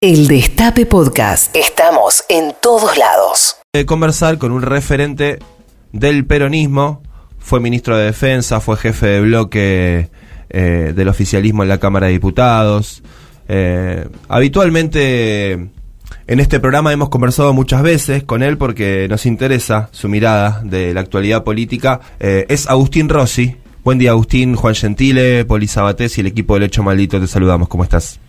El Destape Podcast. Estamos en todos lados. De conversar con un referente del peronismo, fue ministro de Defensa, fue jefe de bloque eh, del oficialismo en la Cámara de Diputados. Eh, habitualmente en este programa hemos conversado muchas veces con él porque nos interesa su mirada de la actualidad política. Eh, es Agustín Rossi. Buen día Agustín, Juan Gentile, Poli Sabatés y el equipo del Hecho Maldito. Te saludamos. ¿Cómo estás?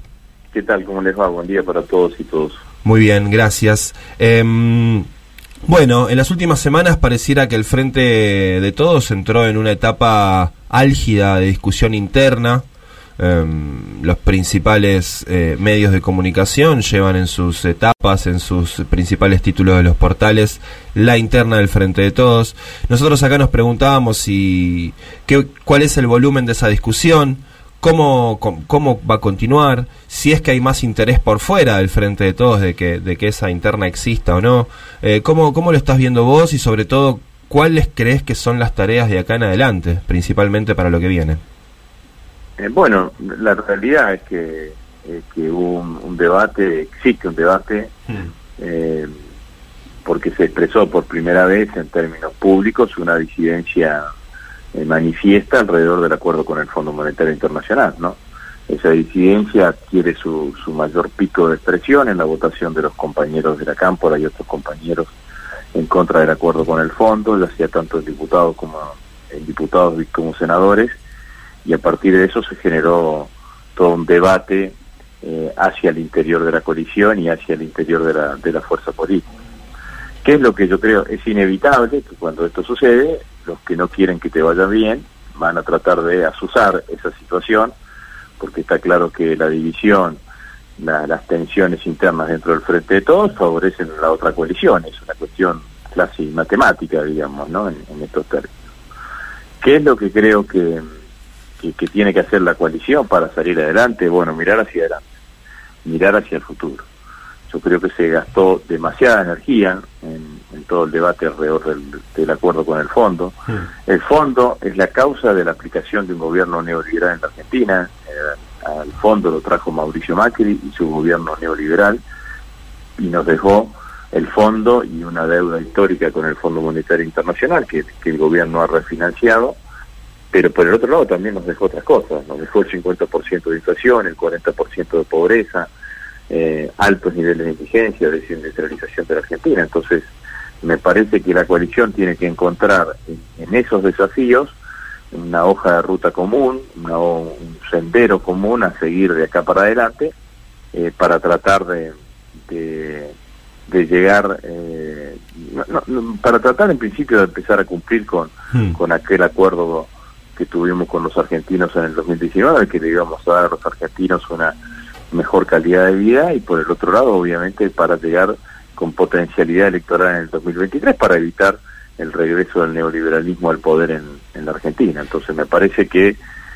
¿Qué tal? ¿Cómo les va? Buen día para todos y todos. Muy bien, gracias. Em, bueno, en las últimas semanas pareciera que el Frente de Todos entró en una etapa álgida de discusión interna. Em, los principales eh, medios de comunicación llevan en sus etapas, en sus principales títulos de los portales, la interna del Frente de Todos. Nosotros acá nos preguntábamos si qué, cuál es el volumen de esa discusión, cómo, cómo, va a continuar, si es que hay más interés por fuera del frente de todos de que, de que esa interna exista o no. Eh, ¿cómo, ¿Cómo lo estás viendo vos y sobre todo cuáles crees que son las tareas de acá en adelante, principalmente para lo que viene? Eh, bueno, la realidad es que, eh, que hubo un, debate, existe un debate, hmm. porque se expresó por primera vez en términos públicos una disidencia eh, manifiesta alrededor del acuerdo con el Fondo Monetario Internacional, ¿no? Esa disidencia adquiere su, su mayor pico de expresión en la votación de los compañeros de la Cámpora y otros compañeros en contra del acuerdo con el fondo, lo hacía tanto en diputados como en diputados como senadores, y a partir de eso se generó todo un debate eh, hacia el interior de la coalición y hacia el interior de la, de la fuerza política. ¿Qué es lo que yo creo? Es inevitable que cuando esto sucede, los que no quieren que te vaya bien van a tratar de asusar esa situación, porque está claro que la división, las tensiones internas dentro del frente de todos favorecen la otra coalición, es una cuestión casi matemática, digamos, ¿no? En, estos términos. ¿Qué es lo que creo que, que tiene que hacer la coalición para salir adelante? Bueno, mirar hacia adelante, mirar hacia el futuro. Yo creo que se gastó demasiada energía en, todo el debate alrededor del, acuerdo con el fondo. El fondo es la causa de la aplicación de un gobierno neoliberal en la Argentina. Eh, al fondo lo trajo Mauricio Macri y su gobierno neoliberal y nos dejó el fondo y una deuda histórica con el Fondo Monetario Internacional que, que el gobierno ha refinanciado pero por el otro lado también nos dejó otras cosas, nos dejó el 50% de inflación, el 40% de pobreza, eh, altos niveles de indigencia, de desindustrialización de la Argentina. Entonces, me parece que la coalición tiene que encontrar en, esos desafíos una hoja de ruta común, un sendero común a seguir de acá para adelante eh, para tratar de, de, llegar, eh, para tratar en principio de empezar a cumplir con, hmm. con aquel acuerdo que tuvimos con los argentinos en el 2019, que le íbamos a dar a los argentinos una mejor calidad de vida y por el otro lado, obviamente, para llegar con potencialidad electoral en el 2023 para evitar el regreso del neoliberalismo al poder en, en la Argentina. Entonces me parece que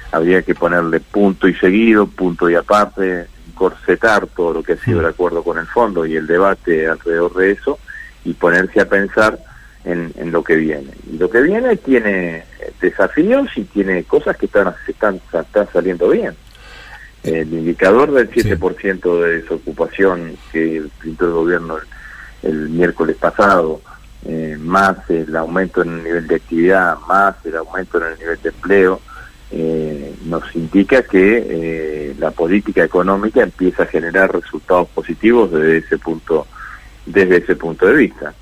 habría que ponerle punto y seguido, punto y aparte, corsetar todo lo que ha sido el acuerdo con el fondo y el debate alrededor de eso y ponerse a pensar en, en lo que viene. Y lo que viene tiene desafíos y tiene cosas que están, están, están saliendo bien. El indicador del 7% de desocupación que pintó el gobierno el, miércoles pasado, eh, más el aumento en el nivel de actividad, más el aumento en el nivel de empleo, eh, nos indica que eh, la política económica empieza a generar resultados positivos desde ese punto, desde ese punto de vista.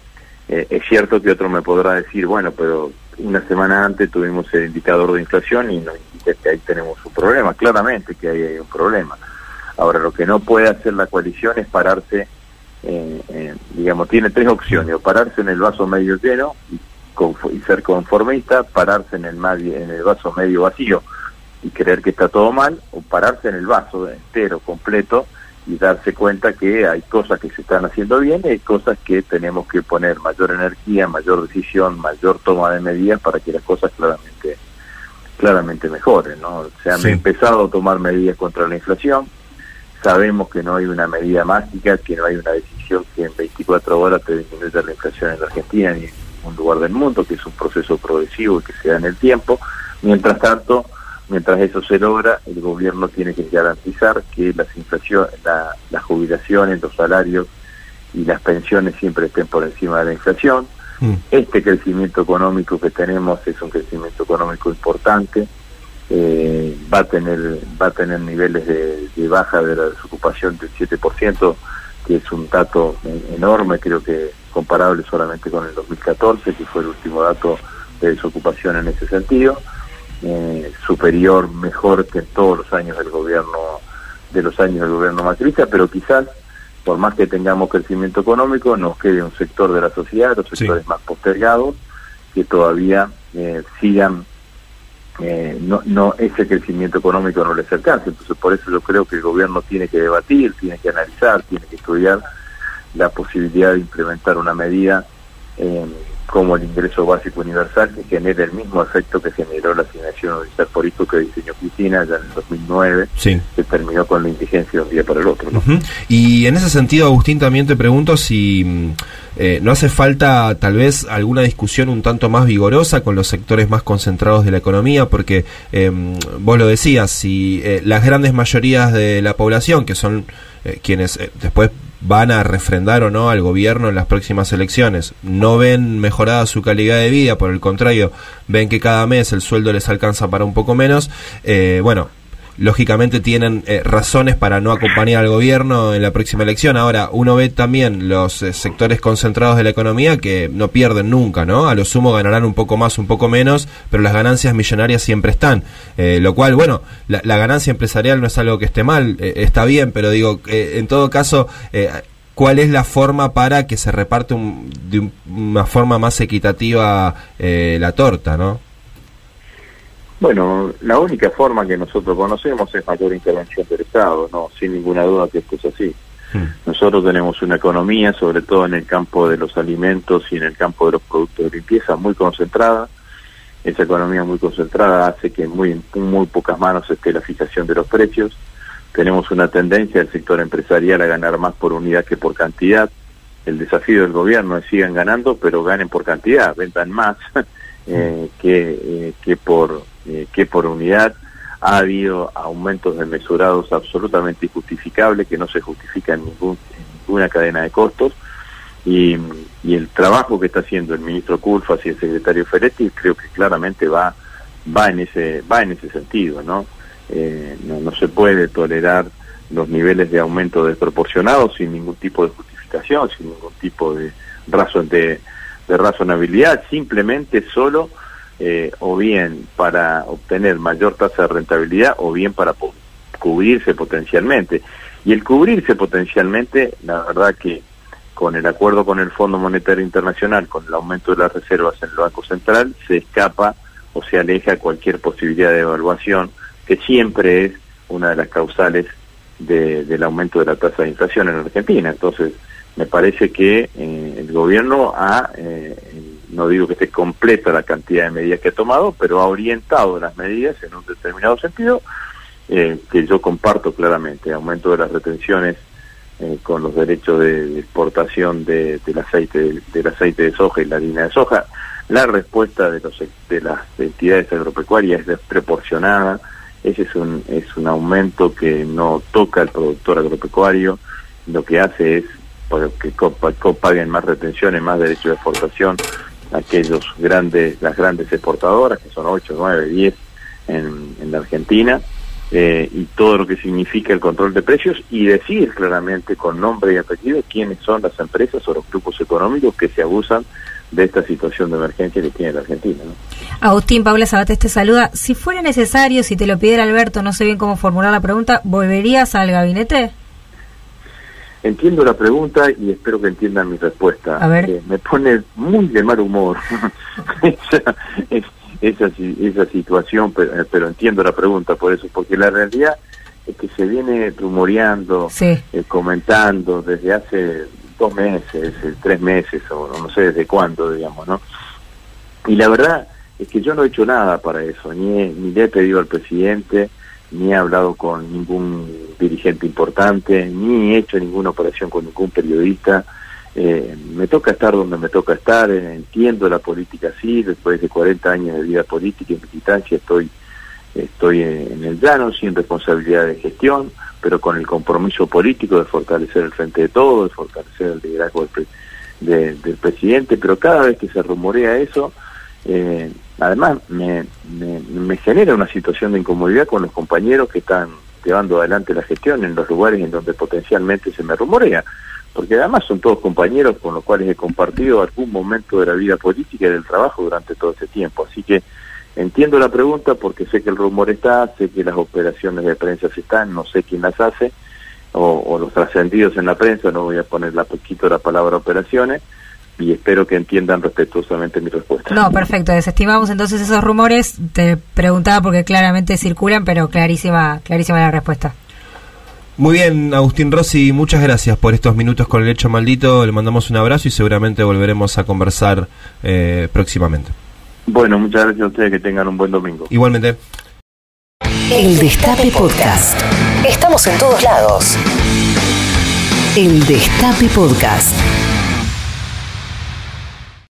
es cierto que otro me podrá decir, bueno, pero una semana antes tuvimos el indicador de inflación y nos indica que ahí tenemos un problema, claramente que ahí hay un problema. Ahora, lo que no puede hacer la coalición es pararse, eh, digamos, tiene tres opciones, o pararse en el vaso medio lleno y, y ser conformista, pararse en el, en el vaso medio vacío y creer que está todo mal, o pararse en el vaso entero, completo, y darse cuenta que hay cosas que se están haciendo bien y hay cosas que tenemos que poner mayor energía, mayor decisión, mayor toma de medidas para que las cosas claramente claramente mejoren, ¿no? Se han empezado a tomar medidas contra la inflación, sabemos que no hay una medida mágica, que no hay una decisión que en 24 horas te disminuya la inflación en la Argentina ni en ningún lugar del mundo, que es un proceso progresivo y que se da en el tiempo. Mientras tanto, mientras eso se logra, el gobierno tiene que garantizar que las inflación, la, las jubilaciones, los salarios y las pensiones siempre estén por encima de la inflación. Mm. Este crecimiento económico que tenemos es un crecimiento económico importante, eh, va a tener va a tener niveles de, baja de la desocupación del 7%, que es un dato enorme, creo que comparable solamente con el 2014, que fue el último dato de desocupación en ese sentido, eh, superior, mejor que en todos los años del gobierno de los años del gobierno macrista, pero quizás por más que tengamos crecimiento económico, nos quede un sector de la sociedad, los sectores más postergados, que todavía eh, sigan, eh, no, no ese crecimiento económico no les alcance. Entonces, por eso yo creo que el gobierno tiene que debatir, tiene que analizar, tiene que estudiar la posibilidad de implementar una medida eh, como el ingreso básico universal que genere el mismo efecto que generó la asignación universal por hijo que diseñó Cristina ya en el 2009, que terminó con la indigencia de un día para el otro. Y en ese sentido, Agustín, también te pregunto si mm, eh, no hace falta tal vez alguna discusión un tanto más vigorosa con los sectores más concentrados de la economía, porque em, vos lo decías, si eh, las grandes mayorías de la población, que son eh, quienes después van a refrendar o no al gobierno en las próximas elecciones. No ven mejorada su calidad de vida, por el contrario, ven que cada mes el sueldo les alcanza para un poco menos. Eh, bueno, lógicamente tienen eh, razones para no acompañar al gobierno en la próxima elección. Ahora, uno ve también los eh, sectores concentrados de la economía que no pierden nunca, ¿no? A lo sumo ganarán un poco más, un poco menos, pero las ganancias millonarias siempre están. Eh, lo cual, bueno, la, ganancia empresarial no es algo que esté mal, está bien, pero digo, en todo caso, ¿cuál es la forma para que se reparte de una forma más equitativa la torta, ¿no? Bueno, la única forma que nosotros conocemos es mayor intervención del Estado, no, sin ninguna duda que esto es así. Hmm. Nosotros tenemos una economía, sobre todo en el campo de los alimentos y en el campo de los productos de limpieza, muy concentrada. Esa economía muy concentrada hace que en muy, muy pocas manos esté la fijación de los precios. Tenemos una tendencia del sector empresarial a ganar más por unidad que por cantidad. El desafío del gobierno es sigan ganando, pero ganen por cantidad, vendan más eh, que, eh, que por eh, que por unidad ha habido aumentos desmesurados absolutamente injustificables que no se justifican en, ningún, ninguna cadena de costos. Y, el trabajo que está haciendo el ministro Culfas y el secretario Ferretti creo que claramente va va en ese va en ese sentido no eh, no, no se puede tolerar los niveles de aumento desproporcionados sin ningún tipo de justificación sin ningún tipo de razón de, de razonabilidad simplemente solo eh, o bien para obtener mayor tasa de rentabilidad o bien para cubrirse potencialmente. Y el cubrirse potencialmente, la verdad que con el acuerdo con el Fondo Monetario Internacional, con el aumento de las reservas en el Banco Central, se escapa o se aleja cualquier posibilidad de evaluación, que siempre es una de las causales del aumento de la tasa de inflación en Argentina. Entonces, me parece que eh, el gobierno ha eh, no digo que esté completa la cantidad de medidas que ha tomado, pero ha orientado las medidas en un determinado sentido eh, que yo comparto claramente, aumento de las retenciones eh, con los derechos de, exportación de, del aceite del aceite de soja y la harina de soja. La respuesta de, los, de las entidades agropecuarias es desproporcionada. Ese es un, es un aumento que no toca al productor agropecuario, lo que hace es que paguen más retenciones, más derechos de exportación, aquellos grandes, las grandes exportadoras, que son 8, 9, 10 en, en la Argentina, eh, y todo lo que significa el control de precios y decir claramente con nombre y apellido quiénes son las empresas o los grupos económicos que se abusan de esta situación de emergencia que tiene la Argentina. Agustín, Paula Sabates te saluda. Si fuera necesario, si te lo pidiera Alberto, no sé bien cómo formular la pregunta, ¿volverías al gabinete? Entiendo la pregunta y espero que entiendan mi respuesta. Eh, me pone muy de mal humor esa, esa, esa, situación, pero, eh, pero, entiendo la pregunta por eso, porque la realidad es que se viene rumoreando, eh, comentando desde hace dos meses, tres meses, o no sé desde cuándo, digamos, ¿no? Y la verdad es que yo no he hecho nada para eso, ni, ni le he pedido al presidente, ni he hablado con ningún dirigente importante, ni he hecho ninguna operación con ningún periodista. Eh, me toca estar donde me toca estar, eh, entiendo la política así, después de 40 años de vida política y militancia estoy estoy en, el llano sin responsabilidad de gestión, pero con el compromiso político de fortalecer el frente de todo, de fortalecer el liderazgo del, del presidente, pero cada vez que se rumorea eso, eh, además me, me, genera una situación de incomodidad con los compañeros que están llevando adelante la gestión en los lugares en donde potencialmente se me rumorea, porque además son todos compañeros con los cuales he compartido algún momento de la vida política y del trabajo durante todo ese tiempo. Así que entiendo la pregunta porque sé que el rumor está, sé que las operaciones de prensa se están, no sé quién las hace, o, o los trascendidos en la prensa, no voy a poner la poquito la palabra operaciones, y espero que entiendan respetuosamente mi respuesta. No, perfecto, desestimamos entonces esos rumores. Te preguntaba porque claramente circulan, pero clarísima, clarísima la respuesta. Muy bien, Agustín Rossi, muchas gracias por estos minutos con el hecho maldito. Le mandamos un abrazo y seguramente volveremos a conversar eh, próximamente. Bueno, muchas gracias a ustedes, que tengan un buen domingo. Igualmente. El Destape Podcast. Estamos en todos lados. El Destape Podcast.